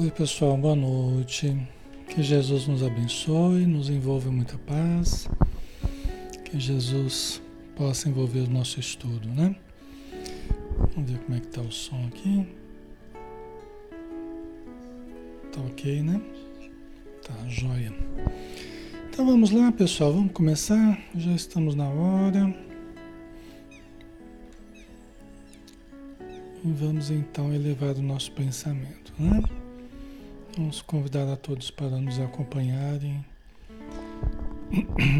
Oi, pessoal, boa noite. Que Jesus nos abençoe, nos envolva muita paz. Que Jesus possa envolver o nosso estudo, né? Vamos ver como é que tá o som aqui. Tá ok, né? Tá, joia. Então vamos lá, pessoal, vamos começar. Já estamos na hora. E vamos então elevar o nosso pensamento, né? Vamos convidar a todos para nos acompanharem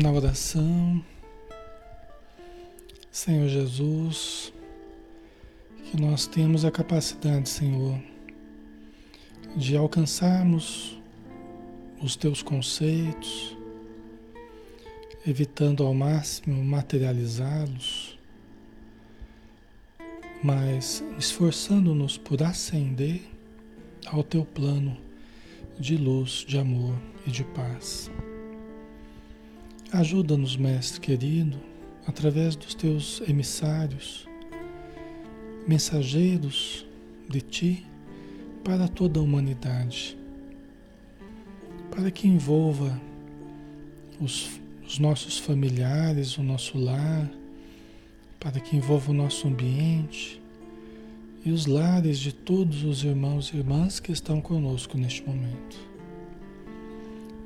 na oração. Senhor Jesus, que nós temos a capacidade, Senhor, de alcançarmos os teus conceitos, evitando ao máximo materializá-los, mas esforçando-nos por ascender ao teu plano de luz, de amor e de paz. Ajuda-nos, Mestre querido, através dos teus emissários, mensageiros de ti para toda a humanidade, para que envolva os, os nossos familiares, o nosso lar, para que envolva o nosso ambiente e os lares de todos os irmãos e irmãs que estão conosco neste momento.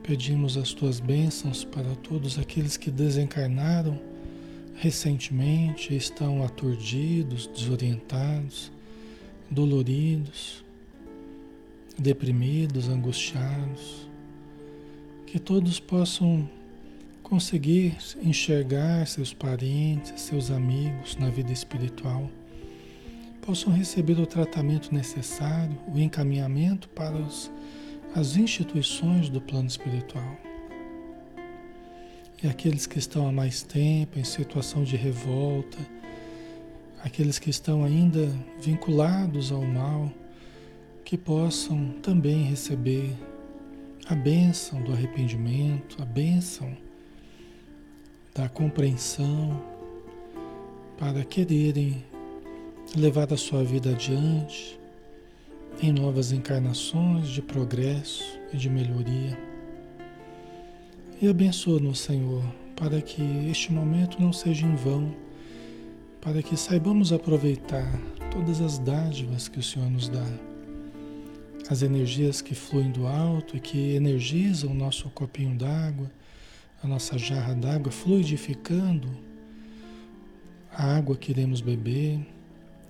Pedimos as tuas bênçãos para todos aqueles que desencarnaram recentemente, estão aturdidos, desorientados, doloridos, deprimidos, angustiados. Que todos possam conseguir enxergar seus parentes, seus amigos na vida espiritual possam receber o tratamento necessário, o encaminhamento para os, as instituições do plano espiritual. E aqueles que estão há mais tempo em situação de revolta, aqueles que estão ainda vinculados ao mal, que possam também receber a bênção do arrependimento, a bênção da compreensão, para quererem levar a sua vida adiante em novas encarnações de progresso e de melhoria. E abençoa-nos, Senhor, para que este momento não seja em vão, para que saibamos aproveitar todas as dádivas que o Senhor nos dá, as energias que fluem do alto e que energizam o nosso copinho d'água, a nossa jarra d'água, fluidificando a água que iremos beber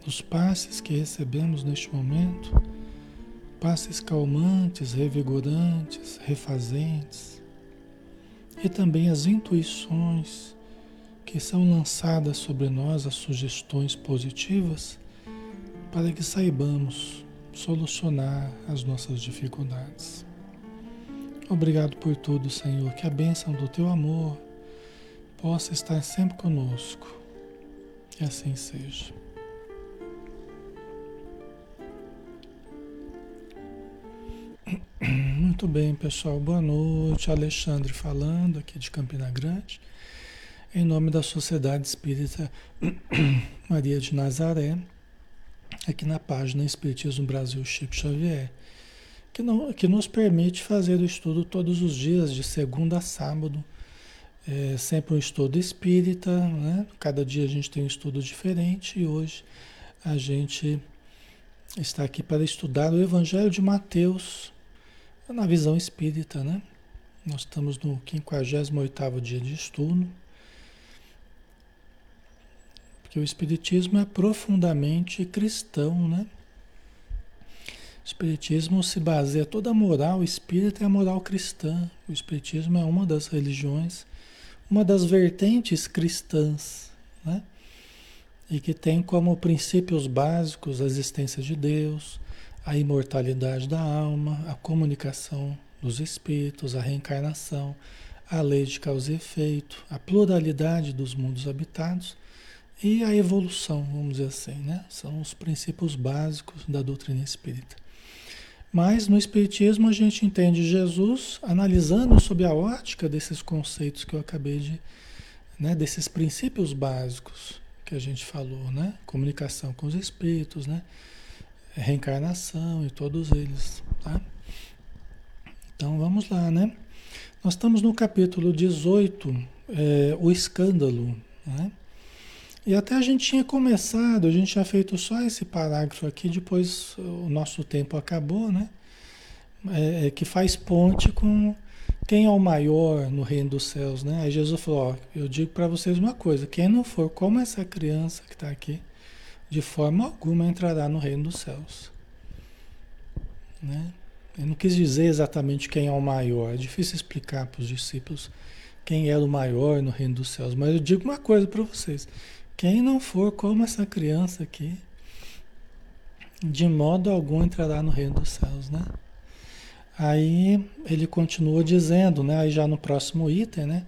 os passes que recebemos neste momento, passes calmantes, revigorantes, refazentes, e também as intuições que são lançadas sobre nós, as sugestões positivas, para que saibamos solucionar as nossas dificuldades. Obrigado por tudo, Senhor, que a bênção do teu amor possa estar sempre conosco. Que assim seja. Muito bem, pessoal. Boa noite. Alexandre falando aqui de Campina Grande, em nome da Sociedade Espírita Maria de Nazaré, aqui na página Espiritismo Brasil Chico Xavier, que, não, que nos permite fazer o estudo todos os dias, de segunda a sábado. É sempre um estudo espírita, né? Cada dia a gente tem um estudo diferente e hoje a gente está aqui para estudar o Evangelho de Mateus, na visão espírita, né? Nós estamos no 58º dia de estudo. Porque o espiritismo é profundamente cristão, né? O espiritismo se baseia toda a moral espírita é a moral cristã. O espiritismo é uma das religiões, uma das vertentes cristãs, né? E que tem como princípios básicos a existência de Deus, a imortalidade da alma, a comunicação dos espíritos, a reencarnação, a lei de causa e efeito, a pluralidade dos mundos habitados e a evolução, vamos dizer assim, né? São os princípios básicos da doutrina espírita. Mas no Espiritismo a gente entende Jesus analisando sob a ótica desses conceitos que eu acabei de. Né, desses princípios básicos que a gente falou, né? Comunicação com os espíritos, né? Reencarnação e todos eles, tá? vamos lá, né? Nós estamos no capítulo 18, é, o escândalo, né? E até a gente tinha começado, a gente tinha feito só esse parágrafo aqui, depois o nosso tempo acabou, né? É, é, que faz ponte com quem é o maior no reino dos céus, né? Aí Jesus falou: ó, eu digo para vocês uma coisa: quem não for como essa criança que está aqui, de forma alguma entrará no reino dos céus. Né? Eu não quis dizer exatamente quem é o maior, é difícil explicar para os discípulos quem é o maior no reino dos céus, mas eu digo uma coisa para vocês: quem não for como essa criança aqui, de modo algum entrará no reino dos céus, né? Aí ele continua dizendo, né? Aí já no próximo item, né?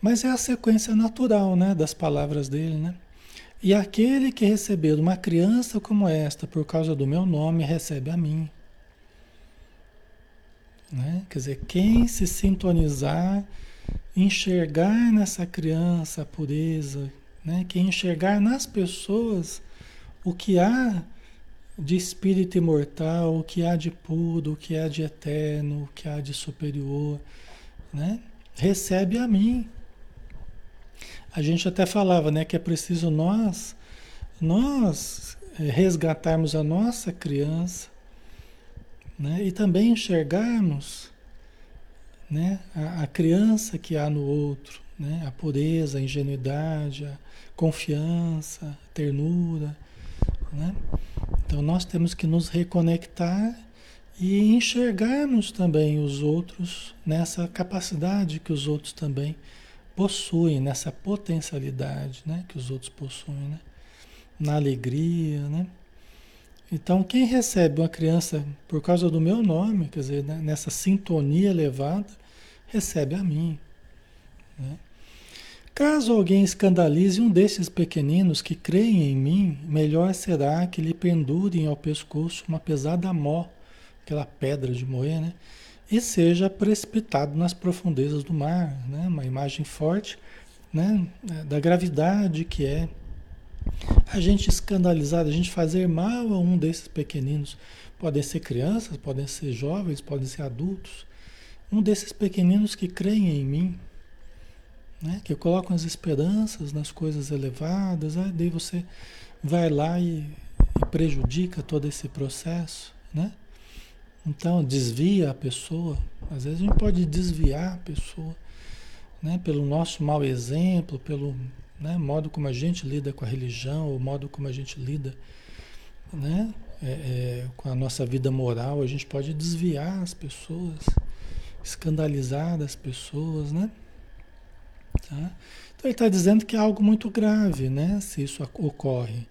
Mas é a sequência natural, né? Das palavras dele, né? E aquele que receber uma criança como esta por causa do meu nome recebe a mim. Né? Quer dizer, quem se sintonizar, enxergar nessa criança a pureza, né? quem enxergar nas pessoas o que há de espírito imortal, o que há de puro, o que há de eterno, o que há de superior, né? recebe a mim. A gente até falava né, que é preciso nós, nós eh, resgatarmos a nossa criança né? e também enxergarmos né, a, a criança que há no outro, né? a pureza, a ingenuidade, a confiança, a ternura. Né? Então nós temos que nos reconectar e enxergarmos também os outros nessa capacidade que os outros também possuem, nessa potencialidade né? que os outros possuem, né? na alegria. Né? Então, quem recebe uma criança por causa do meu nome, quer dizer, né? nessa sintonia elevada, recebe a mim. Né? Caso alguém escandalize um desses pequeninos que creem em mim, melhor será que lhe pendurem ao pescoço uma pesada mó, aquela pedra de moer, né? E seja precipitado nas profundezas do mar, né? Uma imagem forte, né? Da gravidade que é a gente escandalizar, a gente fazer mal a um desses pequeninos. Podem ser crianças, podem ser jovens, podem ser adultos. Um desses pequeninos que creem em mim, né? que colocam as esperanças nas coisas elevadas, aí daí você vai lá e, e prejudica todo esse processo, né? Então desvia a pessoa, às vezes a gente pode desviar a pessoa, né? Pelo nosso mau exemplo, pelo né? modo como a gente lida com a religião, o modo como a gente lida, né? É, é, com a nossa vida moral, a gente pode desviar as pessoas, escandalizar as pessoas, né? Tá? Então ele está dizendo que é algo muito grave, né? Se isso ocorre.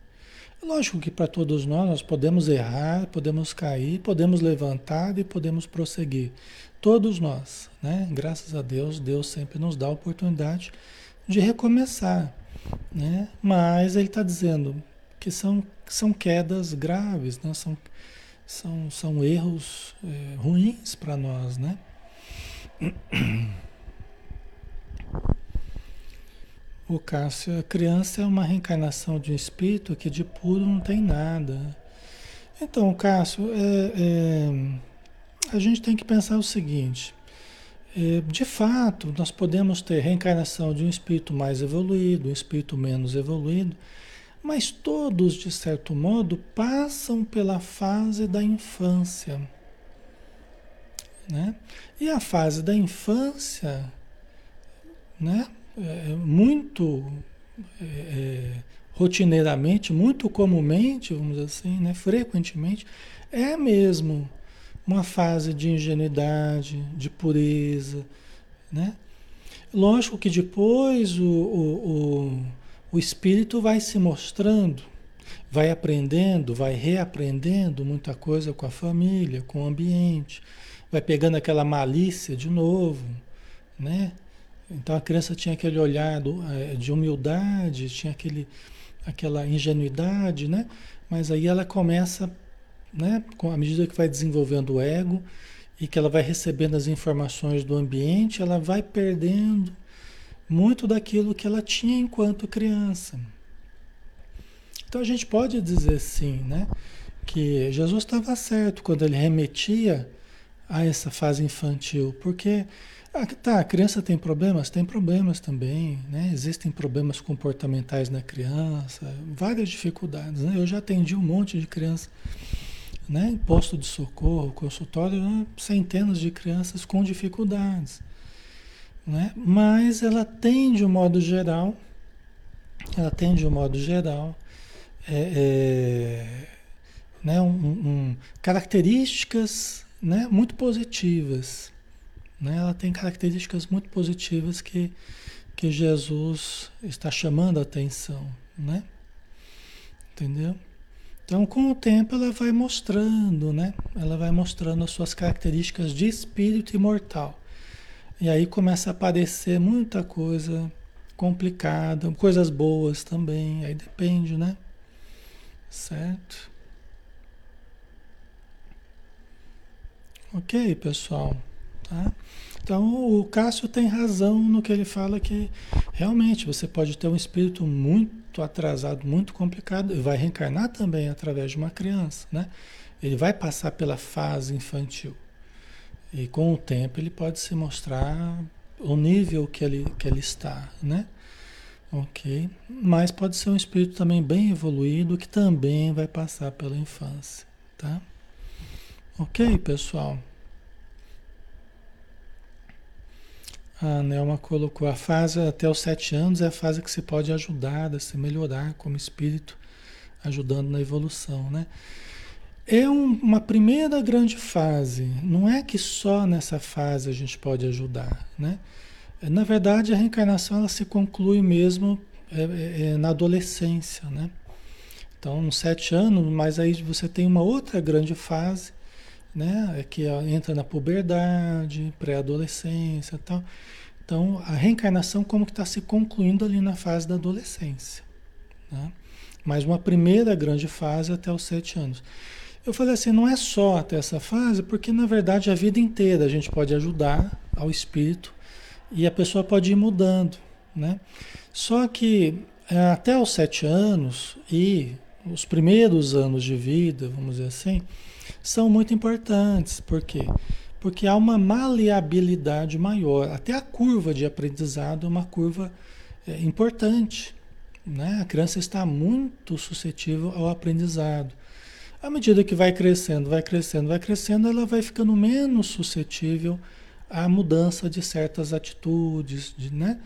Lógico que para todos nós, nós podemos errar, podemos cair, podemos levantar e podemos prosseguir. Todos nós, né? Graças a Deus, Deus sempre nos dá a oportunidade de recomeçar, né? Mas ele está dizendo que são, são quedas graves, né? São, são, são erros é, ruins para nós, né? O Cássio, a criança é uma reencarnação de um espírito que de puro não tem nada. Então, Cássio, é, é, a gente tem que pensar o seguinte: é, de fato, nós podemos ter reencarnação de um espírito mais evoluído, um espírito menos evoluído, mas todos, de certo modo, passam pela fase da infância. Né? E a fase da infância, né? É, é, muito é, é, rotineiramente, muito comumente, vamos dizer assim, né, frequentemente, é mesmo uma fase de ingenuidade, de pureza, né? Lógico que depois o, o, o, o espírito vai se mostrando, vai aprendendo, vai reaprendendo muita coisa com a família, com o ambiente, vai pegando aquela malícia de novo, né? Então a criança tinha aquele olhar eh, de humildade, tinha aquele, aquela ingenuidade, né? Mas aí ela começa, né, à medida que vai desenvolvendo o ego e que ela vai recebendo as informações do ambiente, ela vai perdendo muito daquilo que ela tinha enquanto criança. Então a gente pode dizer sim, né, que Jesus estava certo quando ele remetia a essa fase infantil? Porque ah, tá, a criança tem problemas? Tem problemas também, né? Existem problemas comportamentais na criança, várias dificuldades, né? Eu já atendi um monte de crianças, né? Em posto de socorro, consultório, né? centenas de crianças com dificuldades, né? Mas ela tem, de um modo geral, ela tem, de um modo geral, é, é, né? Um, um, características né? muito positivas, né? Ela tem características muito positivas que, que Jesus está chamando a atenção, né? Entendeu? Então, com o tempo, ela vai mostrando, né? Ela vai mostrando as suas características de espírito imortal. E aí começa a aparecer muita coisa complicada, coisas boas também, aí depende, né? Certo? Ok, pessoal. Tá? Então o Cássio tem razão no que ele fala que realmente você pode ter um espírito muito atrasado, muito complicado, e vai reencarnar também através de uma criança, né? Ele vai passar pela fase infantil. E com o tempo ele pode se mostrar o nível que ele, que ele está, né? Ok. Mas pode ser um espírito também bem evoluído que também vai passar pela infância, tá? Ok, pessoal? A Nelma colocou a fase até os sete anos é a fase que você pode ajudar, se melhorar como espírito, ajudando na evolução, né? É um, uma primeira grande fase. Não é que só nessa fase a gente pode ajudar, né? Na verdade, a reencarnação ela se conclui mesmo é, é, é na adolescência, né? Então, nos sete anos, mas aí você tem uma outra grande fase, né? É que entra na puberdade, pré-adolescência tal. Então, a reencarnação como que está se concluindo ali na fase da adolescência. Né? Mas uma primeira grande fase até os sete anos. Eu falei assim, não é só até essa fase, porque na verdade a vida inteira a gente pode ajudar ao espírito e a pessoa pode ir mudando, né? Só que é, até os sete anos e os primeiros anos de vida, vamos dizer assim, são muito importantes. Por quê? Porque há uma maleabilidade maior. Até a curva de aprendizado é uma curva é, importante. Né? A criança está muito suscetível ao aprendizado. À medida que vai crescendo, vai crescendo, vai crescendo, ela vai ficando menos suscetível à mudança de certas atitudes, de, né?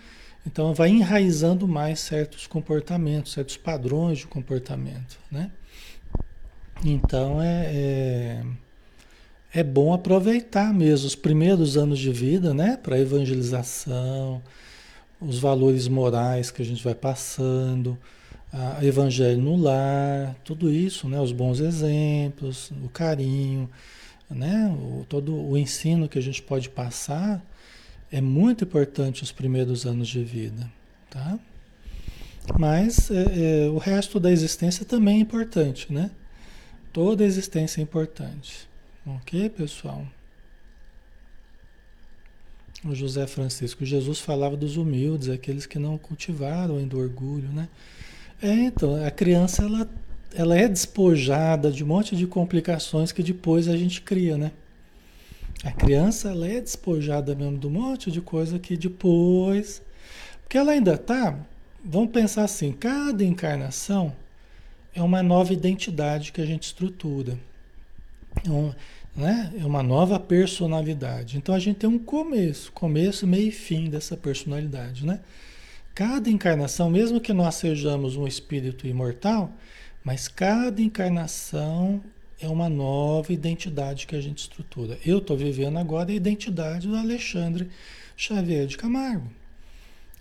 Então vai enraizando mais certos comportamentos, certos padrões de comportamento, né? Então é, é, é bom aproveitar mesmo os primeiros anos de vida, né? Para evangelização, os valores morais que a gente vai passando, a evangelho no lar, tudo isso, né? Os bons exemplos, o carinho, né? O, todo o ensino que a gente pode passar é muito importante os primeiros anos de vida, tá? Mas é, é, o resto da existência também é importante, né? Toda existência é importante. Ok, pessoal? O José Francisco, Jesus falava dos humildes, aqueles que não cultivaram ainda o orgulho, né? É, então, a criança, ela, ela é despojada de um monte de complicações que depois a gente cria, né? A criança, ela é despojada mesmo de um monte de coisa que depois... Porque ela ainda tá... Vamos pensar assim, cada encarnação é uma nova identidade que a gente estrutura. É, um, né? é uma nova personalidade. Então a gente tem um começo, começo, meio e fim dessa personalidade. Né? Cada encarnação, mesmo que nós sejamos um espírito imortal, mas cada encarnação é uma nova identidade que a gente estrutura. Eu estou vivendo agora a identidade do Alexandre Xavier de Camargo.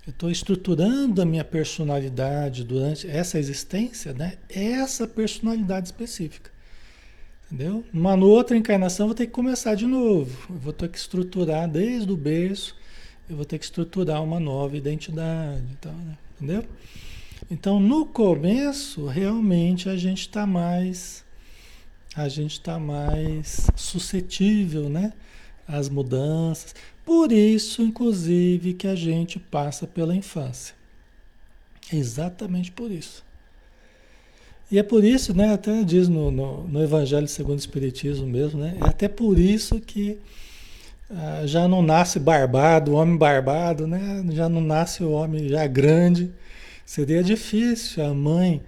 Eu estou estruturando a minha personalidade durante essa existência, né? Essa personalidade específica. Entendeu? Uma outra encarnação eu vou ter que começar de novo. Eu vou ter que estruturar desde o berço, eu vou ter que estruturar uma nova identidade. Então, né? Entendeu? Então, no começo, realmente a gente está mais. A gente está mais suscetível, né? Às mudanças. Por isso, inclusive, que a gente passa pela infância. Exatamente por isso. E é por isso, né, até diz no, no, no Evangelho segundo o Espiritismo mesmo, né? É até por isso que ah, já não nasce barbado, homem barbado, né? Já não nasce o homem já grande. Seria difícil a mãe,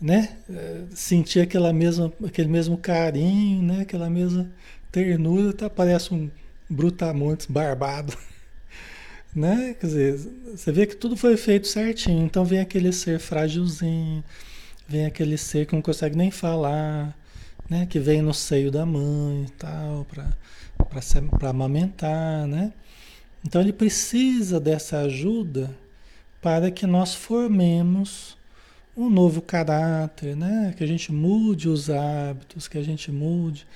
né? Eh, sentir aquela mesma, aquele mesmo carinho, né? Aquela mesma ternura, tá, parece um brutamontes barbado, né? Quer dizer, você vê que tudo foi feito certinho. Então vem aquele ser frágilzinho, vem aquele ser que não consegue nem falar, né? Que vem no seio da mãe e tal, para amamentar, né? Então ele precisa dessa ajuda para que nós formemos um novo caráter, né? Que a gente mude os hábitos, que a gente mude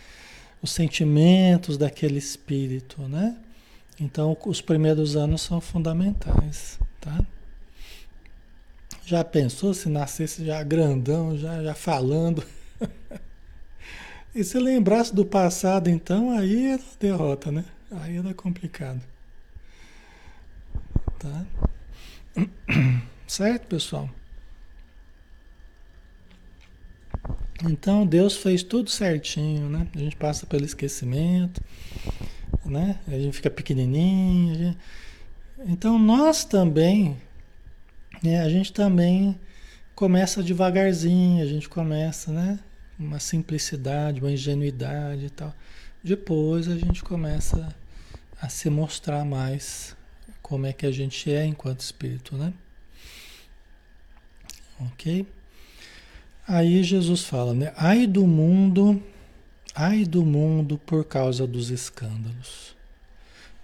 os sentimentos daquele espírito, né? Então os primeiros anos são fundamentais, tá? Já pensou se nascesse já grandão, já, já falando? E se lembrasse do passado, então, aí era derrota, né? Aí era complicado. Tá? Certo, pessoal? Então, Deus fez tudo certinho, né? A gente passa pelo esquecimento, né? A gente fica pequenininho. Gente... Então, nós também, né? A gente também começa devagarzinho, a gente começa, né? uma simplicidade, uma ingenuidade e tal. Depois a gente começa a se mostrar mais como é que a gente é enquanto espírito, né? Ok? Aí Jesus fala, né? Ai do mundo, ai do mundo por causa dos escândalos.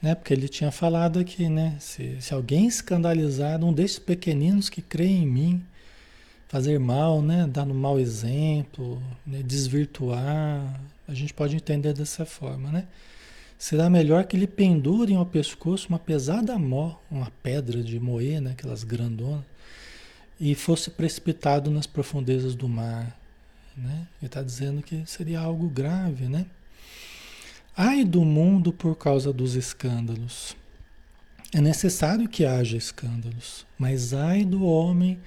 Né? Porque ele tinha falado aqui, né? Se, se alguém escandalizar um desses pequeninos que creem em mim, fazer mal, né? dar um mau exemplo, né? desvirtuar. A gente pode entender dessa forma, né? Será melhor que lhe pendurem ao pescoço uma pesada mó, uma pedra de moer, né? aquelas grandonas, e fosse precipitado nas profundezas do mar. Né? Ele está dizendo que seria algo grave, né? Ai do mundo por causa dos escândalos. É necessário que haja escândalos, mas ai do homem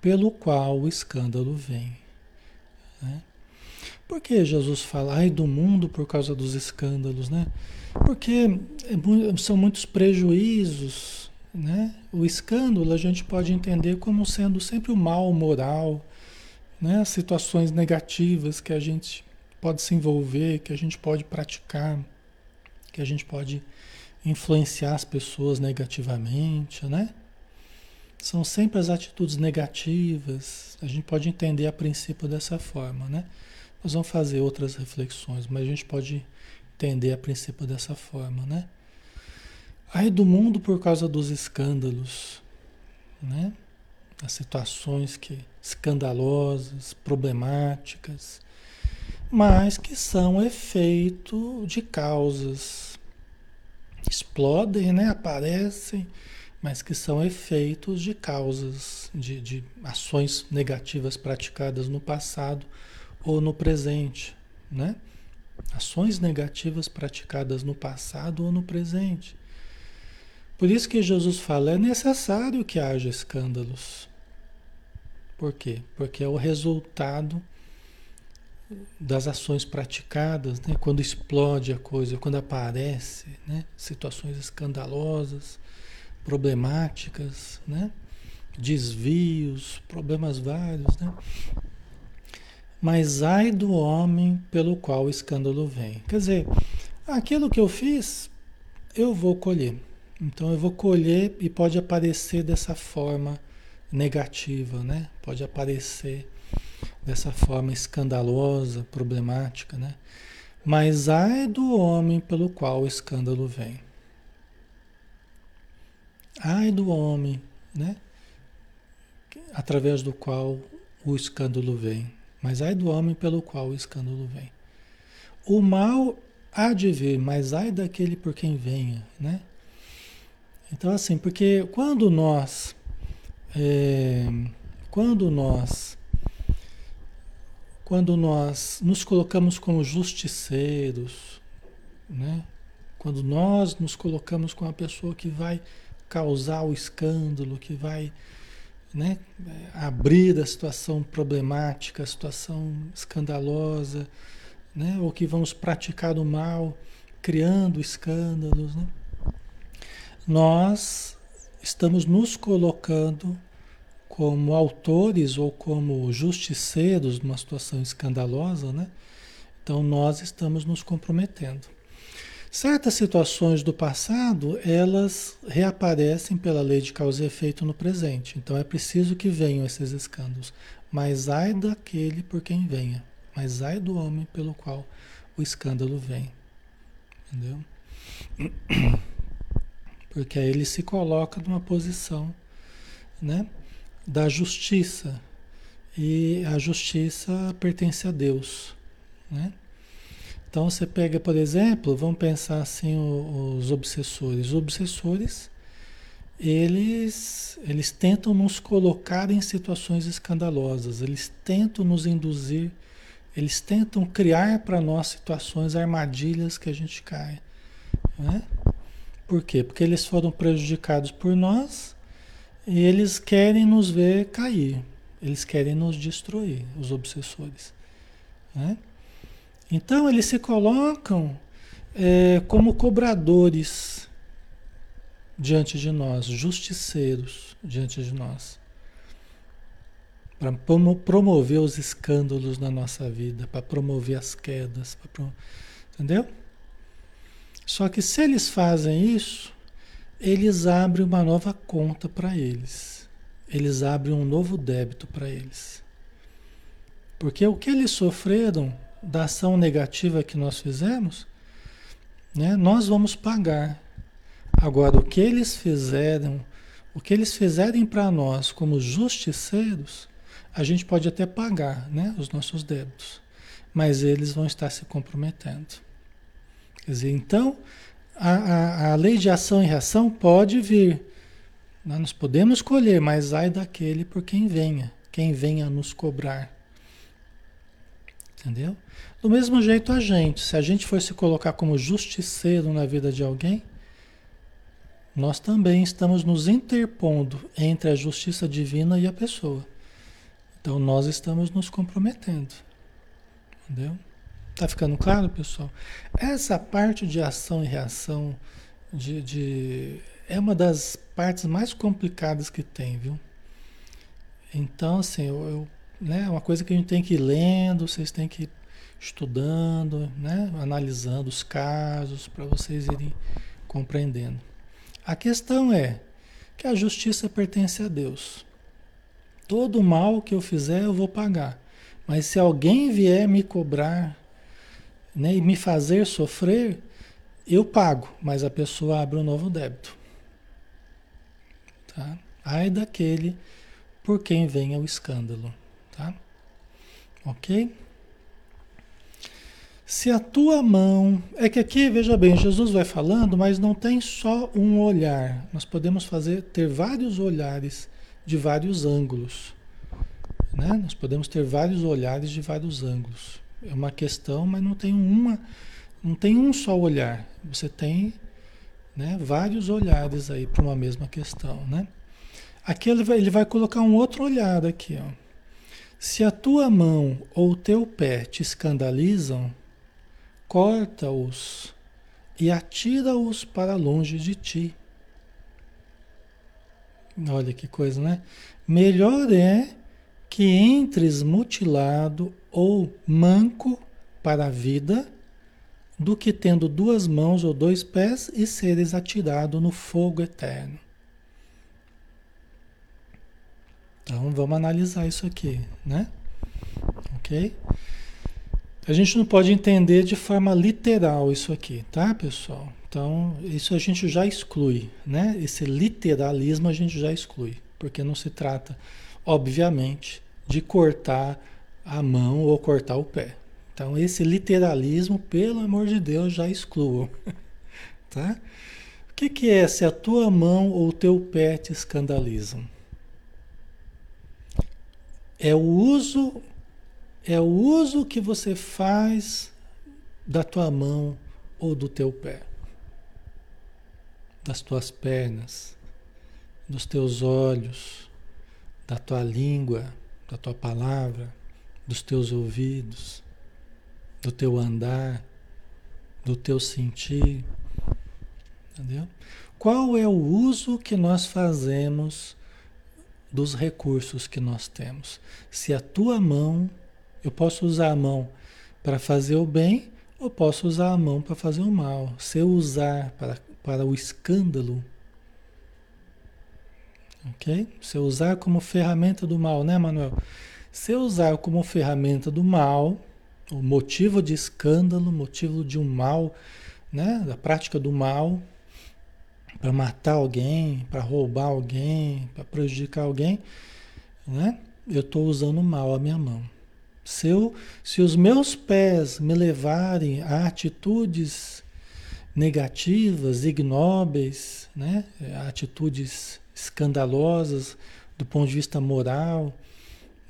pelo qual o escândalo vem. Né? Por que Jesus fala, ai do mundo por causa dos escândalos, né? Porque é são muitos prejuízos, né? O escândalo a gente pode entender como sendo sempre o mal moral, né? Situações negativas que a gente pode se envolver, que a gente pode praticar, que a gente pode influenciar as pessoas negativamente, né? São sempre as atitudes negativas. A gente pode entender a princípio dessa forma, né? Nós vamos fazer outras reflexões, mas a gente pode entender a princípio dessa forma, né? Aí do mundo por causa dos escândalos, né? As situações que escandalosas, problemáticas, mas que são efeito de causas. Explodem, né? Aparecem mas que são efeitos de causas, de, de ações negativas praticadas no passado ou no presente, né? Ações negativas praticadas no passado ou no presente. Por isso que Jesus fala, é necessário que haja escândalos. Por quê? Porque é o resultado das ações praticadas, né? quando explode a coisa, quando aparece né? situações escandalosas, problemáticas, né? desvios, problemas vários, né? Mas ai do homem pelo qual o escândalo vem. Quer dizer, aquilo que eu fiz, eu vou colher. Então eu vou colher e pode aparecer dessa forma negativa, né? Pode aparecer dessa forma escandalosa, problemática, né? Mas ai do homem pelo qual o escândalo vem. Ai do homem, né? Através do qual o escândalo vem. Mas ai do homem pelo qual o escândalo vem. O mal há de vir, mas ai daquele por quem venha, né? Então assim, porque quando nós é, quando nós quando nós nos colocamos como justiceiros, né? Quando nós nos colocamos com a pessoa que vai causar o escândalo, que vai né, abrir a situação problemática, a situação escandalosa, né, ou que vamos praticar o mal, criando escândalos. Né? Nós estamos nos colocando como autores ou como justiceiros numa situação escandalosa, né? Então nós estamos nos comprometendo. Certas situações do passado, elas reaparecem pela lei de causa e efeito no presente. Então é preciso que venham esses escândalos. Mas ai daquele por quem venha. Mas ai do homem pelo qual o escândalo vem. Entendeu? Porque aí ele se coloca numa posição, né, da justiça. E a justiça pertence a Deus, né? Então você pega, por exemplo, vamos pensar assim os obsessores. Os obsessores, eles, eles tentam nos colocar em situações escandalosas, eles tentam nos induzir, eles tentam criar para nós situações, armadilhas que a gente cai. Né? Por quê? Porque eles foram prejudicados por nós e eles querem nos ver cair, eles querem nos destruir, os obsessores. Né? Então eles se colocam é, como cobradores diante de nós, justiceiros diante de nós, para promover os escândalos na nossa vida, para promover as quedas, entendeu? Só que se eles fazem isso, eles abrem uma nova conta para eles. Eles abrem um novo débito para eles. Porque o que eles sofreram da ação negativa que nós fizemos, né, nós vamos pagar. Agora, o que eles fizeram, o que eles fizerem para nós como justiceiros, a gente pode até pagar né, os nossos débitos, mas eles vão estar se comprometendo. Quer dizer, então, a, a, a lei de ação e reação pode vir. Nós podemos colher, mas ai daquele por quem venha, quem venha nos cobrar. Entendeu? Do mesmo jeito a gente, se a gente for se colocar como justiceiro na vida de alguém, nós também estamos nos interpondo entre a justiça divina e a pessoa. Então nós estamos nos comprometendo. Entendeu? Tá ficando claro, pessoal? Essa parte de ação e reação de, de, é uma das partes mais complicadas que tem, viu? Então, assim, eu, eu né, uma coisa que a gente tem que ir lendo, vocês têm que ir estudando, né, analisando os casos para vocês irem compreendendo. A questão é que a justiça pertence a Deus. Todo mal que eu fizer eu vou pagar. Mas se alguém vier me cobrar né, e me fazer sofrer, eu pago, mas a pessoa abre um novo débito. Tá? Ai daquele por quem venha o escândalo. Tá? Ok? Se a tua mão. É que aqui, veja bem, Jesus vai falando, mas não tem só um olhar. Nós podemos fazer, ter vários olhares de vários ângulos. Né? Nós podemos ter vários olhares de vários ângulos. É uma questão, mas não tem uma. Não tem um só olhar. Você tem né, vários olhares aí para uma mesma questão. Né? Aqui ele vai, ele vai colocar um outro olhar aqui. Ó. Se a tua mão ou o teu pé te escandalizam, corta-os e atira-os para longe de ti. Olha que coisa, né? Melhor é que entres mutilado ou manco para a vida, do que tendo duas mãos ou dois pés e seres atirado no fogo eterno. Então vamos analisar isso aqui, né? Ok? A gente não pode entender de forma literal isso aqui, tá, pessoal? Então, isso a gente já exclui, né? Esse literalismo a gente já exclui, porque não se trata, obviamente, de cortar a mão ou cortar o pé. Então, esse literalismo, pelo amor de Deus, já excluo, tá? O que, que é se a tua mão ou o teu pé te escandalizam? É o uso é o uso que você faz da tua mão ou do teu pé, das tuas pernas, dos teus olhos, da tua língua, da tua palavra, dos teus ouvidos, do teu andar, do teu sentir. Entendeu? Qual é o uso que nós fazemos dos recursos que nós temos? Se a tua mão, eu posso usar a mão para fazer o bem ou posso usar a mão para fazer o mal. Se eu usar para, para o escândalo, ok? Se eu usar como ferramenta do mal, né, Manuel? Se eu usar como ferramenta do mal, o motivo de escândalo, motivo de um mal, né, da prática do mal, para matar alguém, para roubar alguém, para prejudicar alguém, né? Eu estou usando mal a minha mão. Se, eu, se os meus pés me levarem a atitudes negativas, ignóbeis, né? Atitudes escandalosas do ponto de vista moral,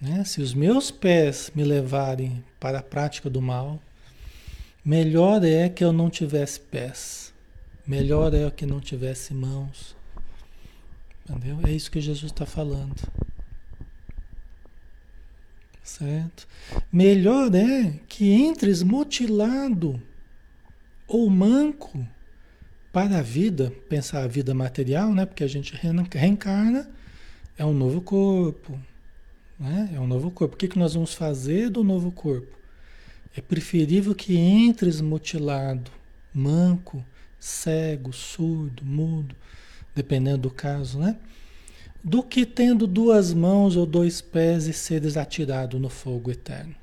né? Se os meus pés me levarem para a prática do mal, melhor é que eu não tivesse pés, melhor é que não tivesse mãos. Entendeu? É isso que Jesus está falando. Certo? Melhor é que entres mutilado ou manco para a vida, pensar a vida material, né? Porque a gente reencarna, é um novo corpo, né? É um novo corpo. O que, que nós vamos fazer do novo corpo? É preferível que entres mutilado, manco, cego, surdo, mudo, dependendo do caso, né? Do que tendo duas mãos ou dois pés e seres atirado no fogo eterno.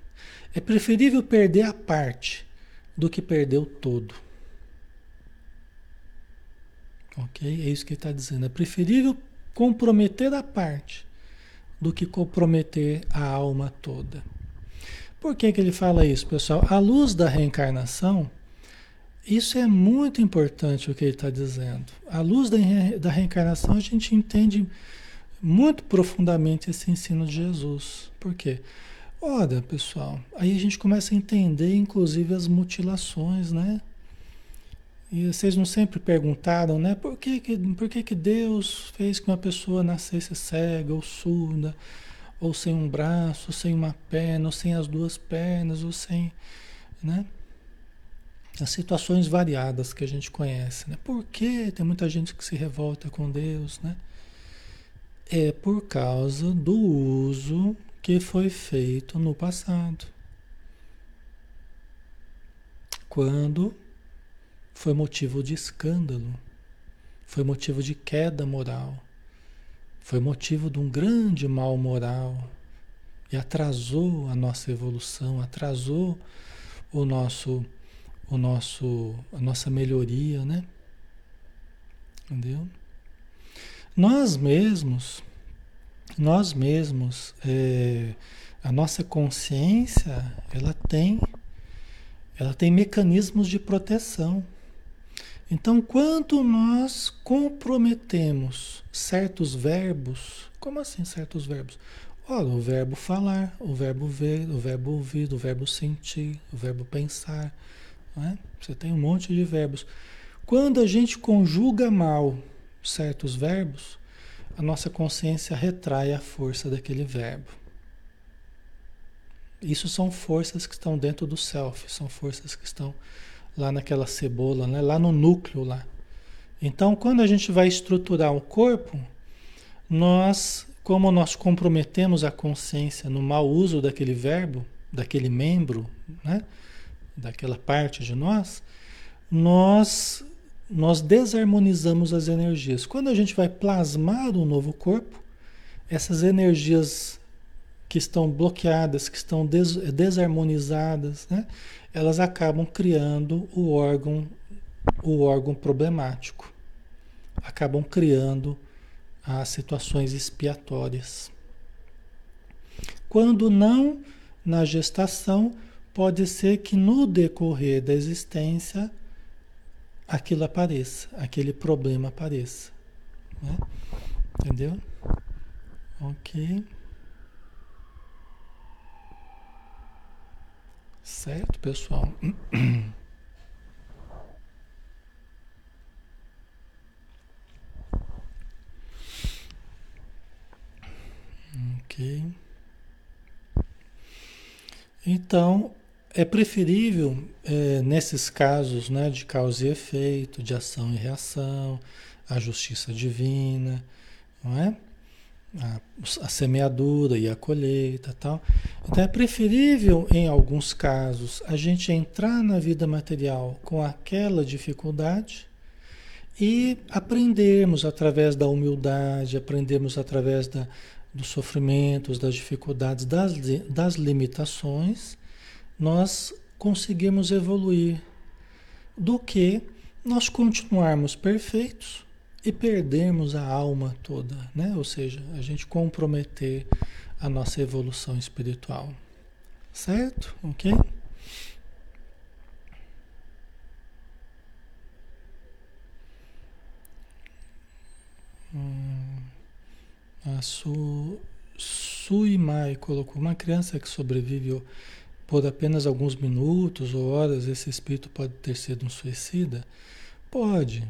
É preferível perder a parte do que perder o todo. Ok? É isso que ele está dizendo. É preferível comprometer a parte do que comprometer a alma toda. Por que, que ele fala isso, pessoal? À luz da reencarnação, isso é muito importante o que ele está dizendo. À luz da, da reencarnação, a gente entende muito profundamente esse ensino de Jesus. Por quê? Olha, pessoal, aí a gente começa a entender, inclusive, as mutilações, né? E vocês não sempre perguntaram, né? Por que, que, por que, que Deus fez que uma pessoa nascesse cega ou surda, ou sem um braço, ou sem uma perna, ou sem as duas pernas, ou sem, né? As situações variadas que a gente conhece, né? Por que tem muita gente que se revolta com Deus, né? É por causa do uso que foi feito no passado. Quando foi motivo de escândalo, foi motivo de queda moral, foi motivo de um grande mal moral e atrasou a nossa evolução, atrasou o nosso, o nosso, a nossa melhoria, né? Entendeu? Nós mesmos, nós mesmos, é, a nossa consciência, ela tem, ela tem mecanismos de proteção. Então, quando nós comprometemos certos verbos, como assim certos verbos? Olha, o verbo falar, o verbo ver, o verbo ouvir, o verbo sentir, o verbo pensar. É? Você tem um monte de verbos. Quando a gente conjuga mal certos verbos, a nossa consciência retrai a força daquele verbo. Isso são forças que estão dentro do self, são forças que estão lá naquela cebola, né? lá no núcleo lá. Então, quando a gente vai estruturar o corpo, nós, como nós comprometemos a consciência no mau uso daquele verbo, daquele membro, né? daquela parte de nós, nós nós desarmonizamos as energias. Quando a gente vai plasmar um novo corpo, essas energias que estão bloqueadas, que estão des desarmonizadas, né? Elas acabam criando o órgão, o órgão problemático. Acabam criando as situações expiatórias. Quando não na gestação, pode ser que no decorrer da existência aquilo apareça, aquele problema apareça. Né? Entendeu? Ok. Certo, pessoal? Ok. Então, é preferível, é, nesses casos né, de causa e efeito, de ação e reação, a justiça divina, não é? A, a, semeadura e a colheita tal. Então é preferível, em alguns casos, a gente entrar na vida material com aquela dificuldade e aprendermos através da humildade, aprendermos através da, dos sofrimentos, das dificuldades, das, das limitações, nós conseguimos evoluir do que nós continuarmos perfeitos e perdermos a alma toda, né? Ou seja, a gente comprometer a nossa evolução espiritual. Certo? Ok? Hum, a Su, Suimai colocou uma criança que sobrevive por apenas alguns minutos ou horas, esse espírito pode ter sido um suicida? Pode,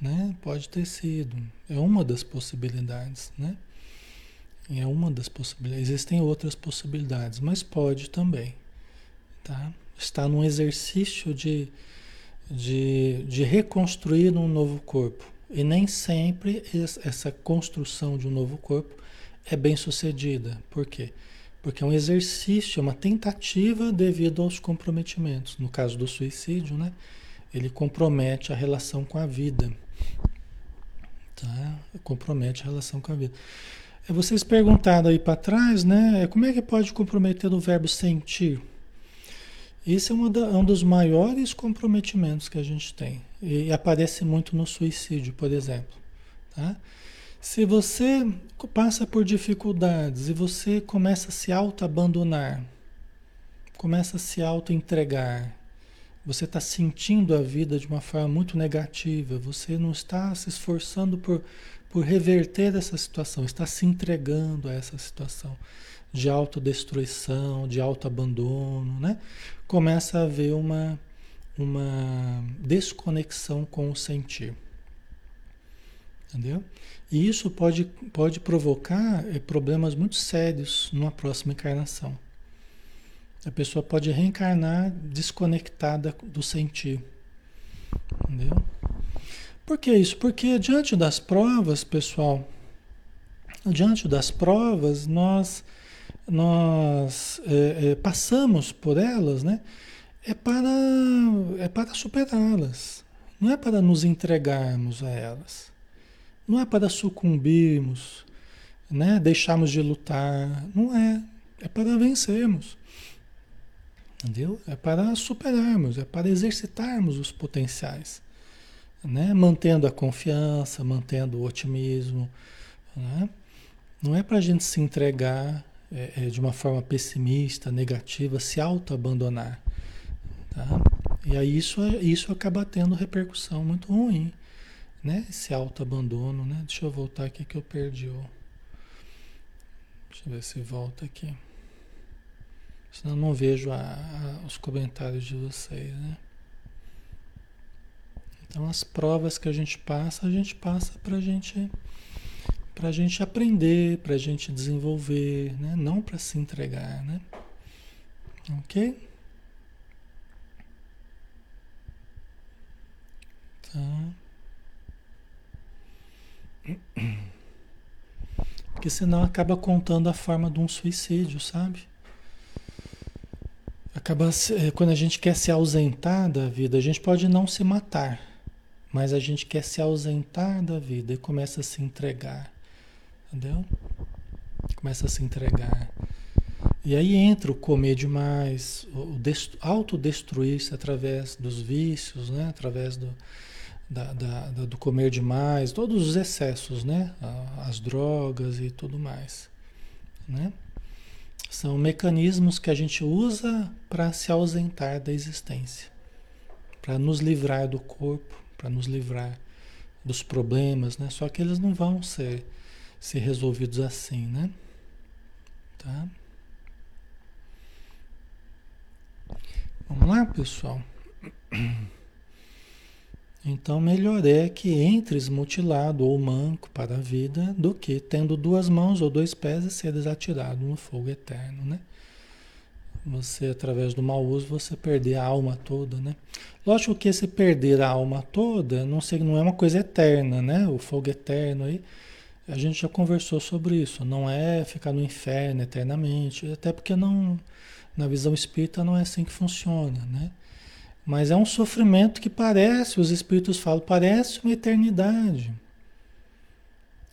né? Pode ter sido. É uma das possibilidades, né? É uma das possibilidades. Existem outras possibilidades, mas pode também, tá? Está num exercício de, de, de reconstruir um novo corpo. E nem sempre essa construção de um novo corpo é bem sucedida. Por quê? Porque é um exercício, é uma tentativa devido aos comprometimentos. No caso do suicídio, né? Ele compromete a relação com a vida. Tá? Compromete a relação com a vida. É vocês perguntaram aí para trás, né? Como é que pode comprometer o verbo sentir? Esse é, da, é um dos maiores comprometimentos que a gente tem. E aparece muito no suicídio, por exemplo. Tá? Se você passa por dificuldades e você começa a se auto-abandonar, começa a se auto-entregar, você está sentindo a vida de uma forma muito negativa, você não está se esforçando por, por reverter essa situação, está se entregando a essa situação de autodestruição, de autoabandono, né? Começa a haver uma, uma desconexão com o sentir. Entendeu? E isso pode, pode provocar eh, problemas muito sérios numa próxima encarnação. A pessoa pode reencarnar desconectada do sentir. Entendeu? Por que isso? Porque diante das provas, pessoal, diante das provas, nós, nós é, é, passamos por elas, né? É para, é para superá-las. Não é para nos entregarmos a elas. Não é para sucumbirmos, né? deixarmos de lutar. Não é. É para vencermos. Entendeu? É para superarmos, é para exercitarmos os potenciais. Né? Mantendo a confiança, mantendo o otimismo. Né? Não é para a gente se entregar é, é, de uma forma pessimista, negativa, se auto-abandonar. Tá? E aí isso, isso acaba tendo repercussão muito ruim né? Esse autoabandono, né? Deixa eu voltar aqui que eu perdi o... Deixa eu ver se volta aqui. Senão não vejo a, a, os comentários de vocês, né? Então as provas que a gente passa, a gente passa para gente, a gente aprender, para a gente desenvolver, né? Não para se entregar, né? Ok? Tá. Porque senão acaba contando a forma de um suicídio, sabe? Acaba eh, quando a gente quer se ausentar da vida, a gente pode não se matar, mas a gente quer se ausentar da vida e começa a se entregar. Entendeu? Começa a se entregar. E aí entra o comer demais, o autodestruir-se através dos vícios, né? através do, da, da, do comer demais, todos os excessos, né? As drogas e tudo mais, né? São mecanismos que a gente usa para se ausentar da existência, para nos livrar do corpo, para nos livrar dos problemas, né? Só que eles não vão ser, ser resolvidos assim, né? Tá? Vamos lá, pessoal. Então, melhor é que entres mutilado ou manco para a vida do que tendo duas mãos ou dois pés e seres atirado no fogo eterno, né? Você, através do mau uso, você perder a alma toda, né? Lógico que esse perder a alma toda não, sei, não é uma coisa eterna, né? O fogo eterno aí, a gente já conversou sobre isso. Não é ficar no inferno eternamente, até porque não, na visão espírita não é assim que funciona, né? Mas é um sofrimento que parece, os espíritos falam, parece uma eternidade.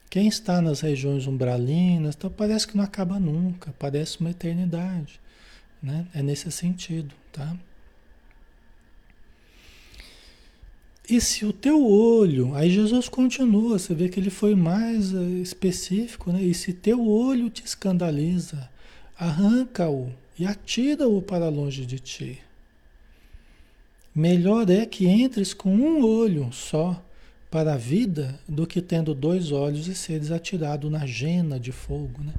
Quem está nas regiões umbralinas, então parece que não acaba nunca, parece uma eternidade. Né? É nesse sentido, tá? E se o teu olho, aí Jesus continua, você vê que ele foi mais uh, específico, né? E se teu olho te escandaliza, arranca-o e atira-o para longe de ti. Melhor é que entres com um olho só para a vida do que tendo dois olhos e seres atirado na jena de fogo, né?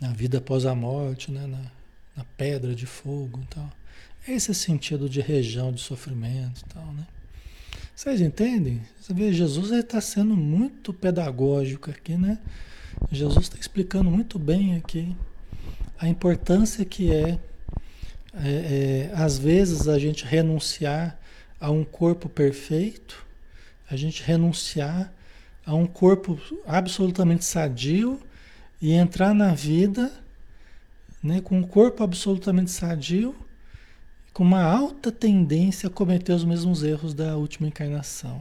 Na vida após a morte, né? na, na pedra de fogo e tal. Esse sentido de região de sofrimento e tal, né? Vocês entendem? Você vê, Jesus está sendo muito pedagógico aqui, né? Jesus está explicando muito bem aqui a importância que é, é, é, às vezes, a gente renunciar a um corpo perfeito, a gente renunciar a um corpo absolutamente sadio e entrar na vida né, com um corpo absolutamente sadio com uma alta tendência a cometer os mesmos erros da última encarnação.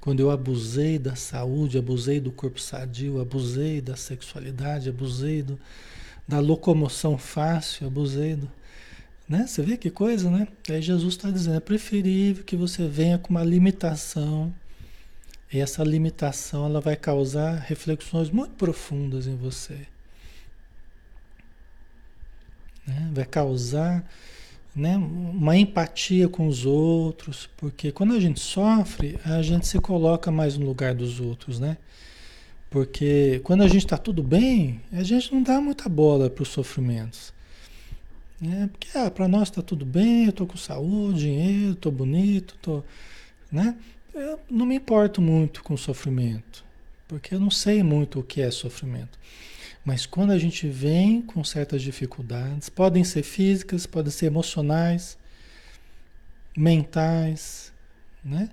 Quando eu abusei da saúde, abusei do corpo sadio, abusei da sexualidade, abusei do, da locomoção fácil, abusei do. Né? Você vê que coisa, né? Aí Jesus está dizendo: é preferível que você venha com uma limitação. E essa limitação ela vai causar reflexões muito profundas em você. Né? Vai causar né, uma empatia com os outros, porque quando a gente sofre, a gente se coloca mais no lugar dos outros, né? Porque quando a gente está tudo bem, a gente não dá muita bola para os sofrimentos. Né? Porque ah, para nós está tudo bem, eu estou com saúde, dinheiro, estou bonito, tô, né? Eu não me importo muito com sofrimento, porque eu não sei muito o que é sofrimento. Mas quando a gente vem com certas dificuldades, podem ser físicas, podem ser emocionais, mentais, né?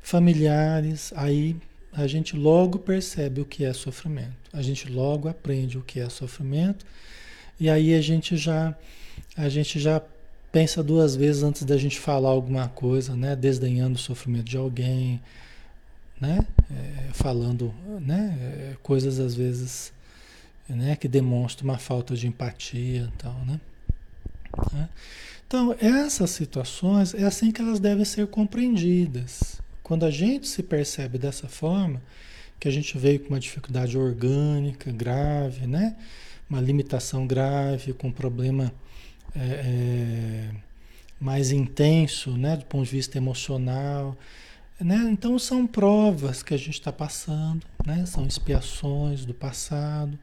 familiares, aí a gente logo percebe o que é sofrimento. A gente logo aprende o que é sofrimento e aí a gente já a gente já pensa duas vezes antes da gente falar alguma coisa, né? Desdenhando o sofrimento de alguém, né? É, falando, né? É, coisas às vezes né? que demonstra uma falta de empatia tal, né? Então, essas situações é assim que elas devem ser compreendidas. Quando a gente se percebe dessa forma, que a gente veio com uma dificuldade orgânica grave, né? Uma limitação grave, com um problema é, é, mais intenso, né? Do ponto de vista emocional, né? Então são provas que a gente está passando, né? São expiações do passado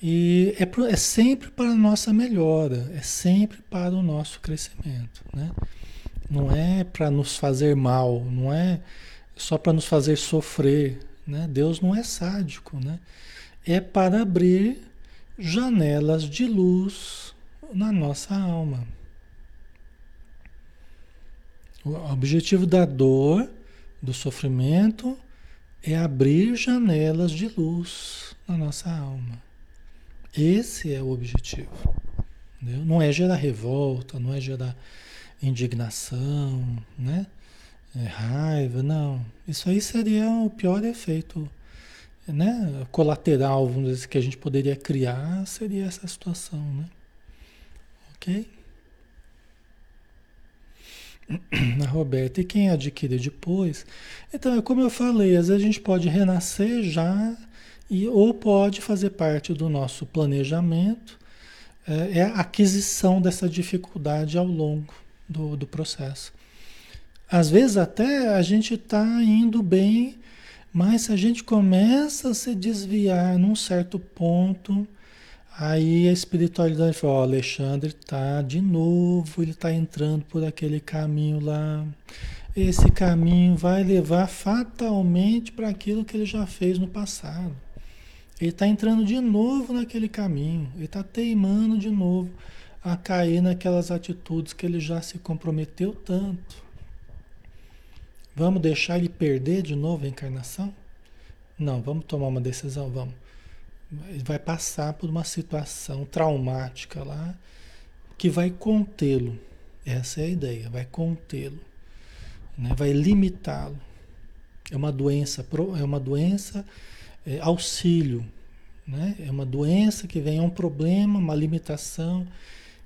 e é, é sempre para a nossa melhora, é sempre para o nosso crescimento, né? Não é para nos fazer mal, não é só para nos fazer sofrer, né? Deus não é sádico, né? É para abrir janelas de luz na nossa alma. O objetivo da dor, do sofrimento, é abrir janelas de luz na nossa alma. Esse é o objetivo. Entendeu? Não é gerar revolta, não é gerar indignação, né? É, raiva, não. Isso aí seria o pior efeito né? colateral, vamos dizer, que a gente poderia criar, seria essa situação, né? Ok? A Roberta, e quem adquire depois? Então, é como eu falei, às vezes a gente pode renascer já e, ou pode fazer parte do nosso planejamento, é, é a aquisição dessa dificuldade ao longo do, do processo. Às vezes até a gente está indo bem, mas se a gente começa a se desviar num certo ponto, Aí a espiritualidade falou, ó, Alexandre tá de novo, ele tá entrando por aquele caminho lá. Esse caminho vai levar fatalmente para aquilo que ele já fez no passado. Ele está entrando de novo naquele caminho, ele está teimando de novo a cair naquelas atitudes que ele já se comprometeu tanto. Vamos deixar ele perder de novo a encarnação? Não, vamos tomar uma decisão, vamos. Ele vai passar por uma situação traumática lá que vai contê-lo. Essa é a ideia, vai contê-lo, né? vai limitá-lo. É uma doença, é uma doença é, auxílio, né? É uma doença que vem, é um problema, uma limitação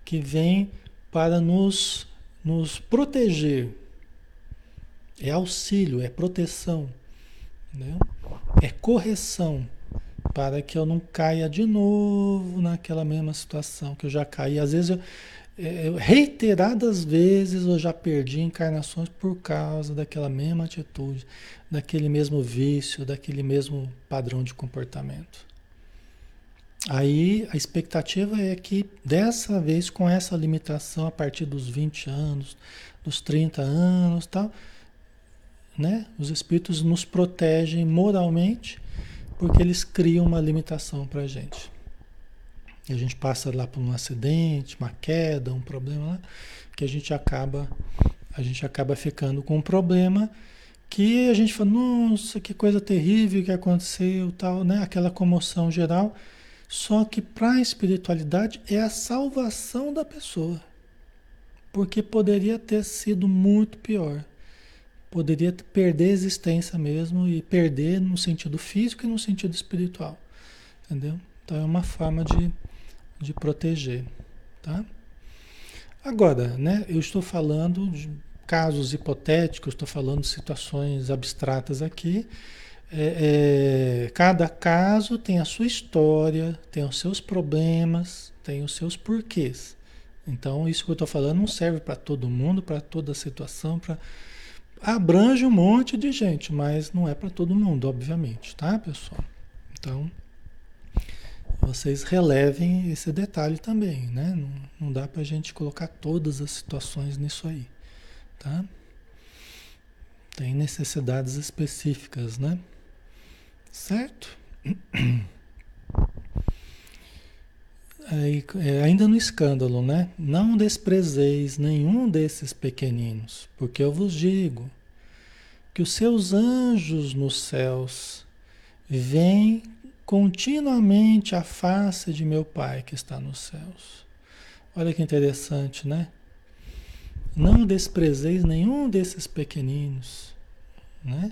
que vem para nos, nos proteger. É auxílio, é proteção, né? é correção para que eu não caia de novo naquela mesma situação que eu já caí. Às vezes, eu, é, reiteradas vezes eu já perdi encarnações por causa daquela mesma atitude, daquele mesmo vício, daquele mesmo padrão de comportamento. Aí a expectativa é que dessa vez, com essa limitação a partir dos 20 anos, dos 30 anos, tal, né? Os espíritos nos protegem moralmente porque eles criam uma limitação para a gente. E a gente passa lá por um acidente, uma queda, um problema lá, que a gente acaba a gente acaba ficando com um problema que a gente fala, nossa, que coisa terrível que aconteceu, tal, né? Aquela comoção geral. Só que para a espiritualidade é a salvação da pessoa. Porque poderia ter sido muito pior poderia perder a existência mesmo e perder no sentido físico e no sentido espiritual. Entendeu? Então é uma forma de, de proteger. Tá? Agora, né, eu estou falando de casos hipotéticos, estou falando de situações abstratas aqui. É, é, cada caso tem a sua história, tem os seus problemas, tem os seus porquês. Então, isso que eu estou falando não serve para todo mundo, para toda situação, para abrange um monte de gente, mas não é para todo mundo, obviamente, tá, pessoal? Então, vocês relevem esse detalhe também, né? Não, não dá para a gente colocar todas as situações nisso aí, tá? Tem necessidades específicas, né? Certo? Aí, é, ainda no escândalo, né? Não desprezeis nenhum desses pequeninos, porque eu vos digo que os seus anjos nos céus veem continuamente a face de meu Pai que está nos céus. Olha que interessante, né? Não desprezeis nenhum desses pequeninos, né?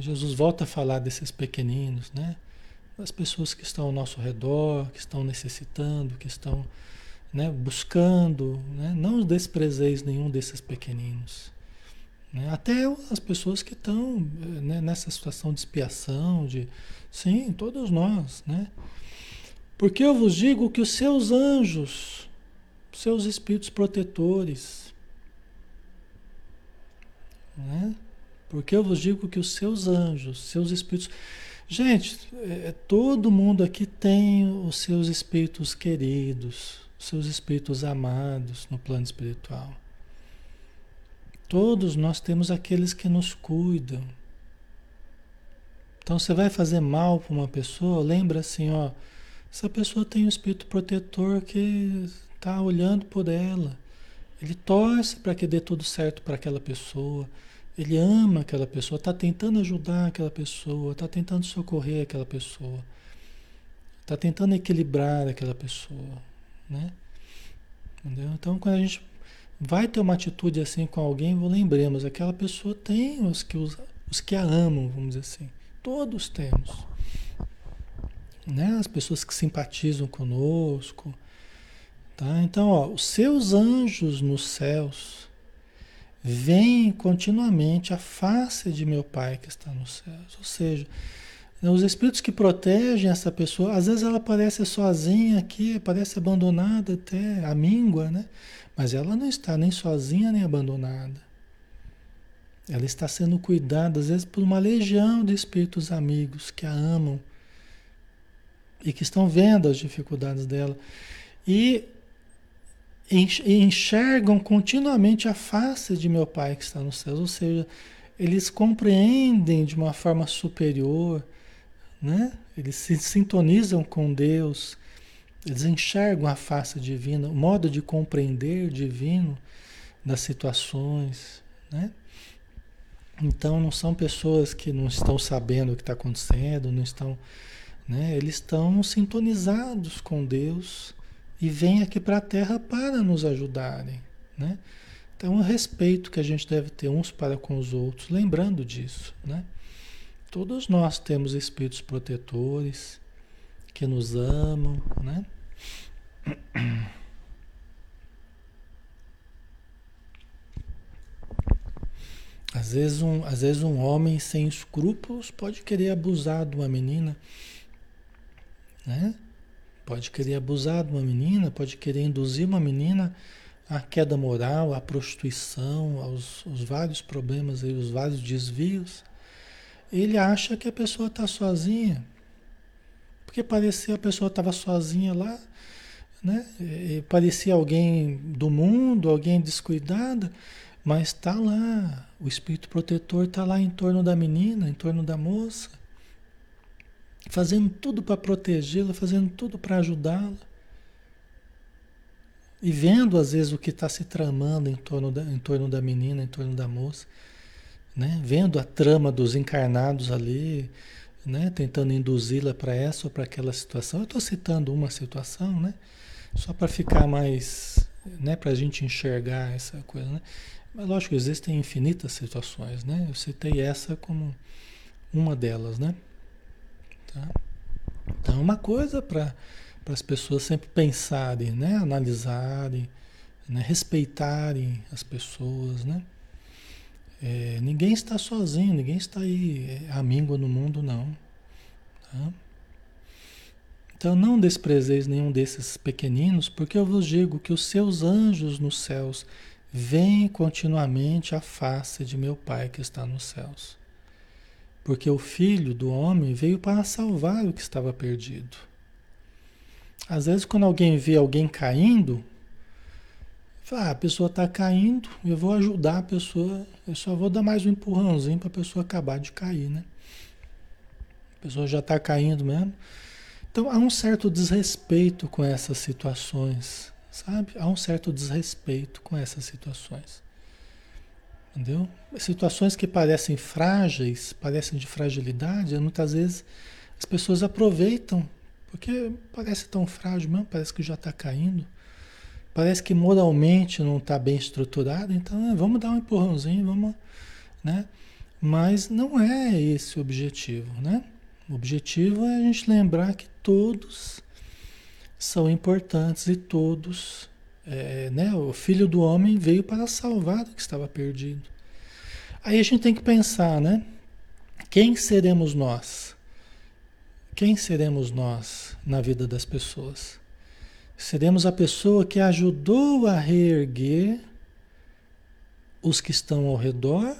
Jesus volta a falar desses pequeninos, né? as pessoas que estão ao nosso redor, que estão necessitando, que estão né, buscando. Né? Não desprezeis nenhum desses pequeninos. Né? Até as pessoas que estão né, nessa situação de expiação, de. Sim, todos nós. Né? Porque eu vos digo que os seus anjos, seus espíritos protetores, né? Porque eu vos digo que os seus anjos, seus espíritos Gente, é, todo mundo aqui tem os seus espíritos queridos, os seus espíritos amados no plano espiritual. Todos nós temos aqueles que nos cuidam. Então você vai fazer mal para uma pessoa, lembra assim, ó, essa pessoa tem um espírito protetor que está olhando por ela. Ele torce para que dê tudo certo para aquela pessoa. Ele ama aquela pessoa, está tentando ajudar aquela pessoa, está tentando socorrer aquela pessoa, está tentando equilibrar aquela pessoa, né? Entendeu? Então, quando a gente vai ter uma atitude assim com alguém, lembremos, aquela pessoa tem os que, os, os que a amam, vamos dizer assim. Todos temos. Né? As pessoas que simpatizam conosco. Tá? Então, ó, os seus anjos nos céus, Vem continuamente a face de meu Pai que está nos céus. Ou seja, os espíritos que protegem essa pessoa, às vezes ela parece sozinha aqui, parece abandonada até, a míngua, né? Mas ela não está nem sozinha nem abandonada. Ela está sendo cuidada, às vezes, por uma legião de espíritos amigos que a amam. e que estão vendo as dificuldades dela e enxergam continuamente a face de meu Pai que está nos céus, ou seja, eles compreendem de uma forma superior, né? Eles se sintonizam com Deus, eles enxergam a face divina, o modo de compreender divino das situações, né? Então não são pessoas que não estão sabendo o que está acontecendo, não estão, né? Eles estão sintonizados com Deus e vêm aqui para a Terra para nos ajudarem, né? Então o respeito que a gente deve ter uns para com os outros, lembrando disso, né? Todos nós temos espíritos protetores que nos amam, né? Às vezes, um, às vezes um homem sem escrúpulos pode querer abusar de uma menina, né? Pode querer abusar de uma menina, pode querer induzir uma menina à queda moral, à prostituição, aos, aos vários problemas e os vários desvios. Ele acha que a pessoa está sozinha, porque parecia a pessoa estava sozinha lá, né? E parecia alguém do mundo, alguém descuidada. Mas está lá, o espírito protetor está lá em torno da menina, em torno da moça, fazendo tudo para protegê-la, fazendo tudo para ajudá-la. E vendo às vezes o que está se tramando em torno, da, em torno da menina, em torno da moça, né? vendo a trama dos encarnados ali, né? tentando induzi-la para essa ou para aquela situação. Eu estou citando uma situação, né? só para ficar mais, né? para a gente enxergar essa coisa. Né? Mas lógico, existem infinitas situações, né? Eu citei essa como uma delas, né? Tá? Então, uma coisa para as pessoas sempre pensarem, né? Analisarem, né? respeitarem as pessoas, né? É, ninguém está sozinho, ninguém está aí é, amigo no mundo, não. Tá? Então não desprezeis nenhum desses pequeninos, porque eu vos digo que os seus anjos nos céus Vem continuamente a face de meu Pai que está nos céus. Porque o Filho do homem veio para salvar o que estava perdido. Às vezes, quando alguém vê alguém caindo, fala, ah, a pessoa está caindo, eu vou ajudar a pessoa, eu só vou dar mais um empurrãozinho para a pessoa acabar de cair, né? A pessoa já está caindo mesmo. Então há um certo desrespeito com essas situações. Sabe? Há um certo desrespeito com essas situações. Entendeu? Situações que parecem frágeis, parecem de fragilidade, muitas vezes as pessoas aproveitam, porque parece tão frágil mesmo, parece que já está caindo, parece que moralmente não está bem estruturado, então é, vamos dar um empurrãozinho, vamos, né? Mas não é esse o objetivo, né? O objetivo é a gente lembrar que todos são importantes e todos, é, né? O Filho do Homem veio para salvar o que estava perdido. Aí a gente tem que pensar, né? Quem seremos nós? Quem seremos nós na vida das pessoas? Seremos a pessoa que ajudou a reerguer os que estão ao redor